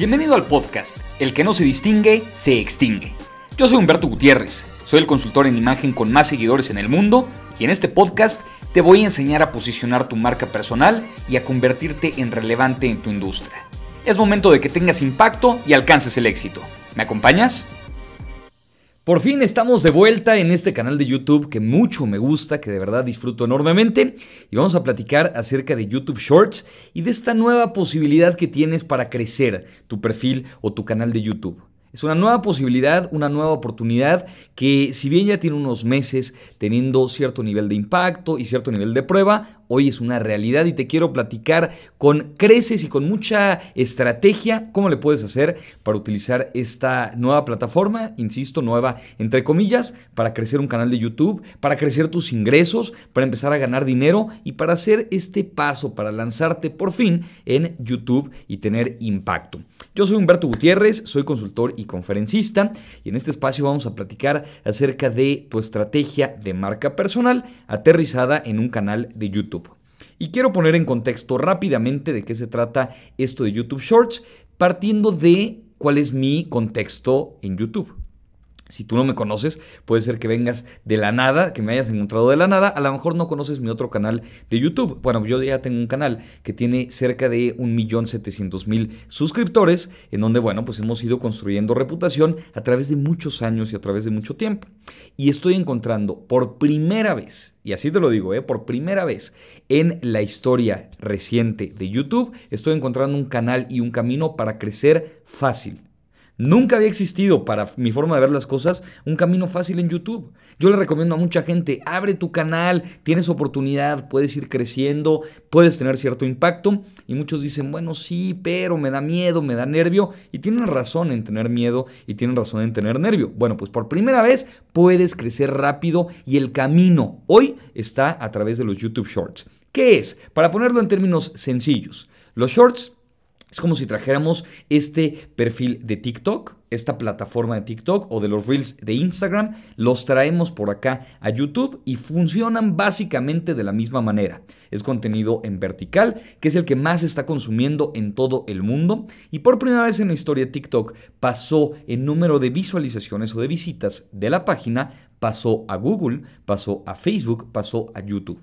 Bienvenido al podcast El que no se distingue, se extingue. Yo soy Humberto Gutiérrez, soy el consultor en imagen con más seguidores en el mundo y en este podcast te voy a enseñar a posicionar tu marca personal y a convertirte en relevante en tu industria. Es momento de que tengas impacto y alcances el éxito. ¿Me acompañas? Por fin estamos de vuelta en este canal de YouTube que mucho me gusta, que de verdad disfruto enormemente y vamos a platicar acerca de YouTube Shorts y de esta nueva posibilidad que tienes para crecer tu perfil o tu canal de YouTube. Es una nueva posibilidad, una nueva oportunidad que si bien ya tiene unos meses teniendo cierto nivel de impacto y cierto nivel de prueba, hoy es una realidad y te quiero platicar con creces y con mucha estrategia cómo le puedes hacer para utilizar esta nueva plataforma, insisto, nueva entre comillas, para crecer un canal de YouTube, para crecer tus ingresos, para empezar a ganar dinero y para hacer este paso, para lanzarte por fin en YouTube y tener impacto. Yo soy Humberto Gutiérrez, soy consultor y conferencista y en este espacio vamos a platicar acerca de tu estrategia de marca personal aterrizada en un canal de YouTube. Y quiero poner en contexto rápidamente de qué se trata esto de YouTube Shorts, partiendo de cuál es mi contexto en YouTube. Si tú no me conoces, puede ser que vengas de la nada, que me hayas encontrado de la nada. A lo mejor no conoces mi otro canal de YouTube. Bueno, yo ya tengo un canal que tiene cerca de 1.700.000 suscriptores, en donde, bueno, pues hemos ido construyendo reputación a través de muchos años y a través de mucho tiempo. Y estoy encontrando por primera vez, y así te lo digo, ¿eh? por primera vez en la historia reciente de YouTube, estoy encontrando un canal y un camino para crecer fácil Nunca había existido para mi forma de ver las cosas un camino fácil en YouTube. Yo le recomiendo a mucha gente, abre tu canal, tienes oportunidad, puedes ir creciendo, puedes tener cierto impacto. Y muchos dicen, bueno, sí, pero me da miedo, me da nervio. Y tienen razón en tener miedo y tienen razón en tener nervio. Bueno, pues por primera vez puedes crecer rápido y el camino hoy está a través de los YouTube Shorts. ¿Qué es? Para ponerlo en términos sencillos, los Shorts es como si trajéramos este perfil de TikTok, esta plataforma de TikTok o de los Reels de Instagram, los traemos por acá a YouTube y funcionan básicamente de la misma manera. Es contenido en vertical, que es el que más se está consumiendo en todo el mundo y por primera vez en la historia TikTok pasó el número de visualizaciones o de visitas de la página, pasó a Google, pasó a Facebook, pasó a YouTube.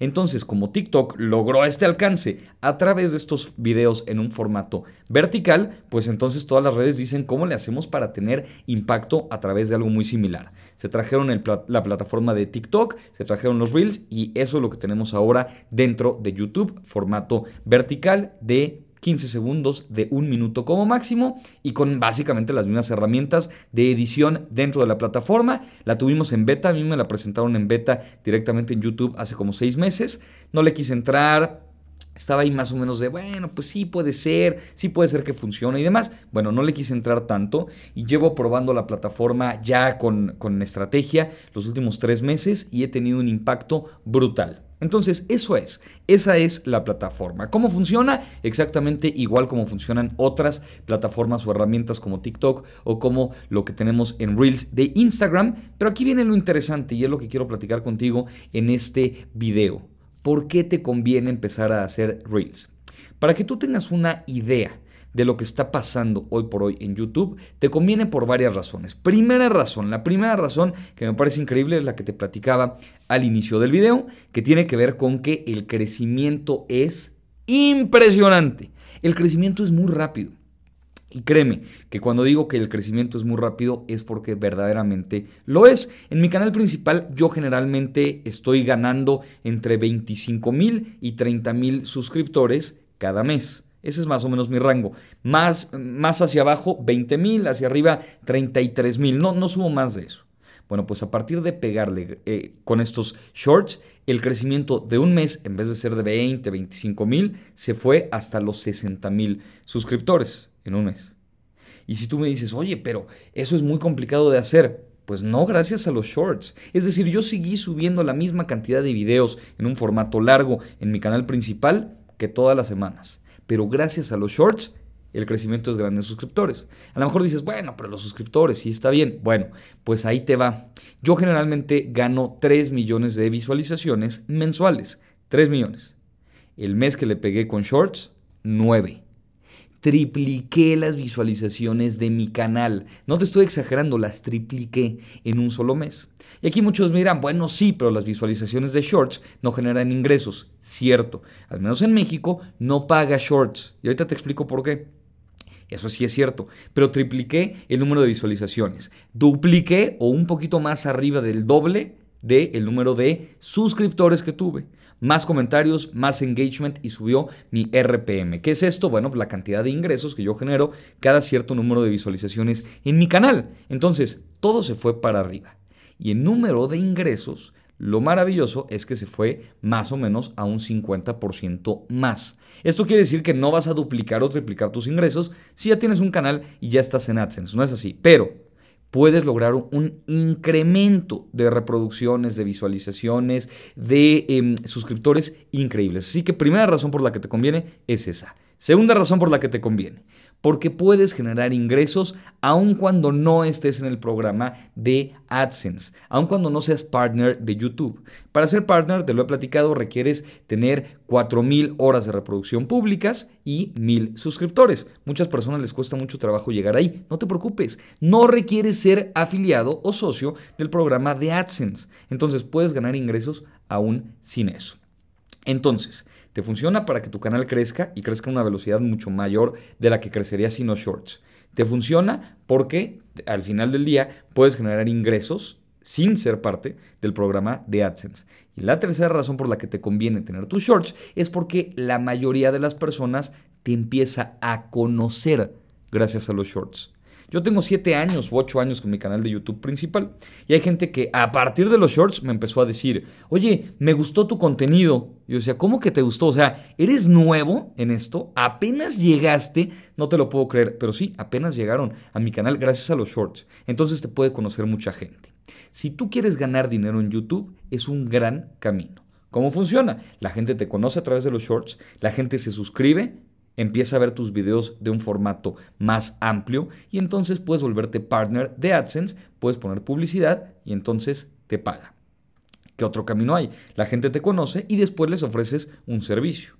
Entonces, como TikTok logró este alcance a través de estos videos en un formato vertical, pues entonces todas las redes dicen cómo le hacemos para tener impacto a través de algo muy similar. Se trajeron la plataforma de TikTok, se trajeron los Reels y eso es lo que tenemos ahora dentro de YouTube, formato vertical de 15 segundos de un minuto como máximo y con básicamente las mismas herramientas de edición dentro de la plataforma. La tuvimos en beta, a mí me la presentaron en beta directamente en YouTube hace como seis meses. No le quise entrar, estaba ahí más o menos de, bueno, pues sí puede ser, sí puede ser que funcione y demás. Bueno, no le quise entrar tanto y llevo probando la plataforma ya con, con estrategia los últimos tres meses y he tenido un impacto brutal. Entonces, eso es, esa es la plataforma. ¿Cómo funciona? Exactamente igual como funcionan otras plataformas o herramientas como TikTok o como lo que tenemos en Reels de Instagram. Pero aquí viene lo interesante y es lo que quiero platicar contigo en este video. ¿Por qué te conviene empezar a hacer Reels? Para que tú tengas una idea de lo que está pasando hoy por hoy en YouTube, te conviene por varias razones. Primera razón, la primera razón que me parece increíble es la que te platicaba al inicio del video, que tiene que ver con que el crecimiento es impresionante. El crecimiento es muy rápido. Y créeme que cuando digo que el crecimiento es muy rápido es porque verdaderamente lo es. En mi canal principal yo generalmente estoy ganando entre 25 mil y 30 mil suscriptores cada mes. Ese es más o menos mi rango. Más, más hacia abajo, 20 mil, hacia arriba, 33 mil. No, no subo más de eso. Bueno, pues a partir de pegarle eh, con estos shorts, el crecimiento de un mes, en vez de ser de 20, 25 mil, se fue hasta los 60 mil suscriptores en un mes. Y si tú me dices, oye, pero eso es muy complicado de hacer, pues no gracias a los shorts. Es decir, yo seguí subiendo la misma cantidad de videos en un formato largo en mi canal principal que todas las semanas pero gracias a los shorts el crecimiento es grande en suscriptores. A lo mejor dices, bueno, pero los suscriptores sí está bien. Bueno, pues ahí te va. Yo generalmente gano 3 millones de visualizaciones mensuales. 3 millones. El mes que le pegué con shorts, 9. Tripliqué las visualizaciones de mi canal. No te estoy exagerando, las tripliqué en un solo mes. Y aquí muchos me dirán, bueno, sí, pero las visualizaciones de shorts no generan ingresos. Cierto, al menos en México no paga shorts. Y ahorita te explico por qué. Eso sí es cierto, pero tripliqué el número de visualizaciones. Dupliqué o un poquito más arriba del doble del número de suscriptores que tuve más comentarios, más engagement y subió mi RPM. ¿Qué es esto? Bueno, la cantidad de ingresos que yo genero cada cierto número de visualizaciones en mi canal. Entonces, todo se fue para arriba. Y el número de ingresos, lo maravilloso es que se fue más o menos a un 50% más. Esto quiere decir que no vas a duplicar o triplicar tus ingresos si ya tienes un canal y ya estás en AdSense. No es así. Pero puedes lograr un incremento de reproducciones, de visualizaciones, de em, suscriptores increíbles. Así que primera razón por la que te conviene es esa. Segunda razón por la que te conviene porque puedes generar ingresos aun cuando no estés en el programa de AdSense, aun cuando no seas partner de YouTube. Para ser partner, te lo he platicado, requieres tener 4.000 horas de reproducción públicas y 1.000 suscriptores. Muchas personas les cuesta mucho trabajo llegar ahí. No te preocupes, no requieres ser afiliado o socio del programa de AdSense. Entonces puedes ganar ingresos aún sin eso. Entonces, te funciona para que tu canal crezca y crezca a una velocidad mucho mayor de la que crecería sin los shorts. Te funciona porque al final del día puedes generar ingresos sin ser parte del programa de AdSense. Y la tercera razón por la que te conviene tener tus shorts es porque la mayoría de las personas te empieza a conocer gracias a los shorts. Yo tengo 7 años u 8 años con mi canal de YouTube principal y hay gente que a partir de los shorts me empezó a decir, oye, me gustó tu contenido. Yo decía, ¿cómo que te gustó? O sea, ¿eres nuevo en esto? Apenas llegaste, no te lo puedo creer, pero sí, apenas llegaron a mi canal gracias a los shorts. Entonces te puede conocer mucha gente. Si tú quieres ganar dinero en YouTube, es un gran camino. ¿Cómo funciona? La gente te conoce a través de los shorts, la gente se suscribe, empieza a ver tus videos de un formato más amplio y entonces puedes volverte partner de AdSense, puedes poner publicidad y entonces te paga. ¿Qué otro camino hay? La gente te conoce y después les ofreces un servicio.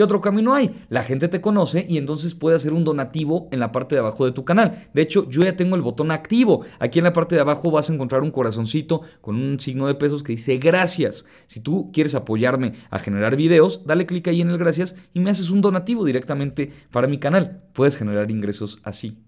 ¿Qué otro camino hay? La gente te conoce y entonces puede hacer un donativo en la parte de abajo de tu canal. De hecho, yo ya tengo el botón activo. Aquí en la parte de abajo vas a encontrar un corazoncito con un signo de pesos que dice gracias. Si tú quieres apoyarme a generar videos, dale clic ahí en el gracias y me haces un donativo directamente para mi canal. Puedes generar ingresos así.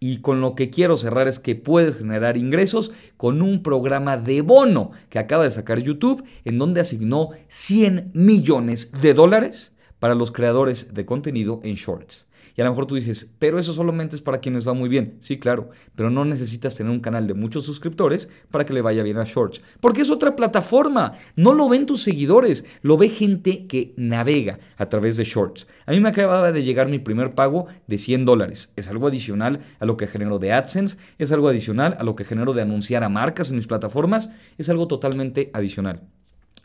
Y con lo que quiero cerrar es que puedes generar ingresos con un programa de bono que acaba de sacar YouTube en donde asignó 100 millones de dólares para los creadores de contenido en shorts. Y a lo mejor tú dices, pero eso solamente es para quienes va muy bien. Sí, claro, pero no necesitas tener un canal de muchos suscriptores para que le vaya bien a Shorts. Porque es otra plataforma. No lo ven tus seguidores, lo ve gente que navega a través de Shorts. A mí me acababa de llegar mi primer pago de 100 dólares. Es algo adicional a lo que genero de AdSense, es algo adicional a lo que genero de anunciar a marcas en mis plataformas, es algo totalmente adicional.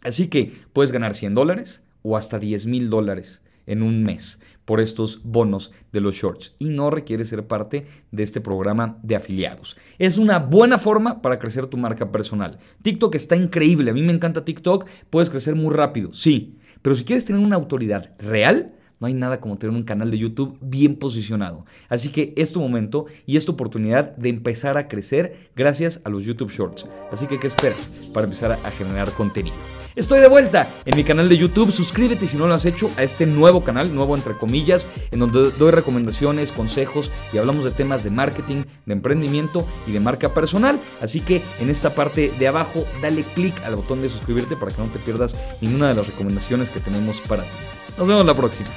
Así que puedes ganar 100 dólares o hasta 10 mil dólares en un mes por estos bonos de los shorts y no requiere ser parte de este programa de afiliados. Es una buena forma para crecer tu marca personal. TikTok está increíble, a mí me encanta TikTok, puedes crecer muy rápido, sí, pero si quieres tener una autoridad real, no hay nada como tener un canal de YouTube bien posicionado. Así que es tu momento y es tu oportunidad de empezar a crecer gracias a los YouTube Shorts. Así que, ¿qué esperas para empezar a generar contenido? Estoy de vuelta en mi canal de YouTube. Suscríbete si no lo has hecho a este nuevo canal, nuevo entre comillas, en donde doy recomendaciones, consejos y hablamos de temas de marketing, de emprendimiento y de marca personal. Así que en esta parte de abajo, dale click al botón de suscribirte para que no te pierdas ninguna de las recomendaciones que tenemos para ti. Nos vemos la próxima.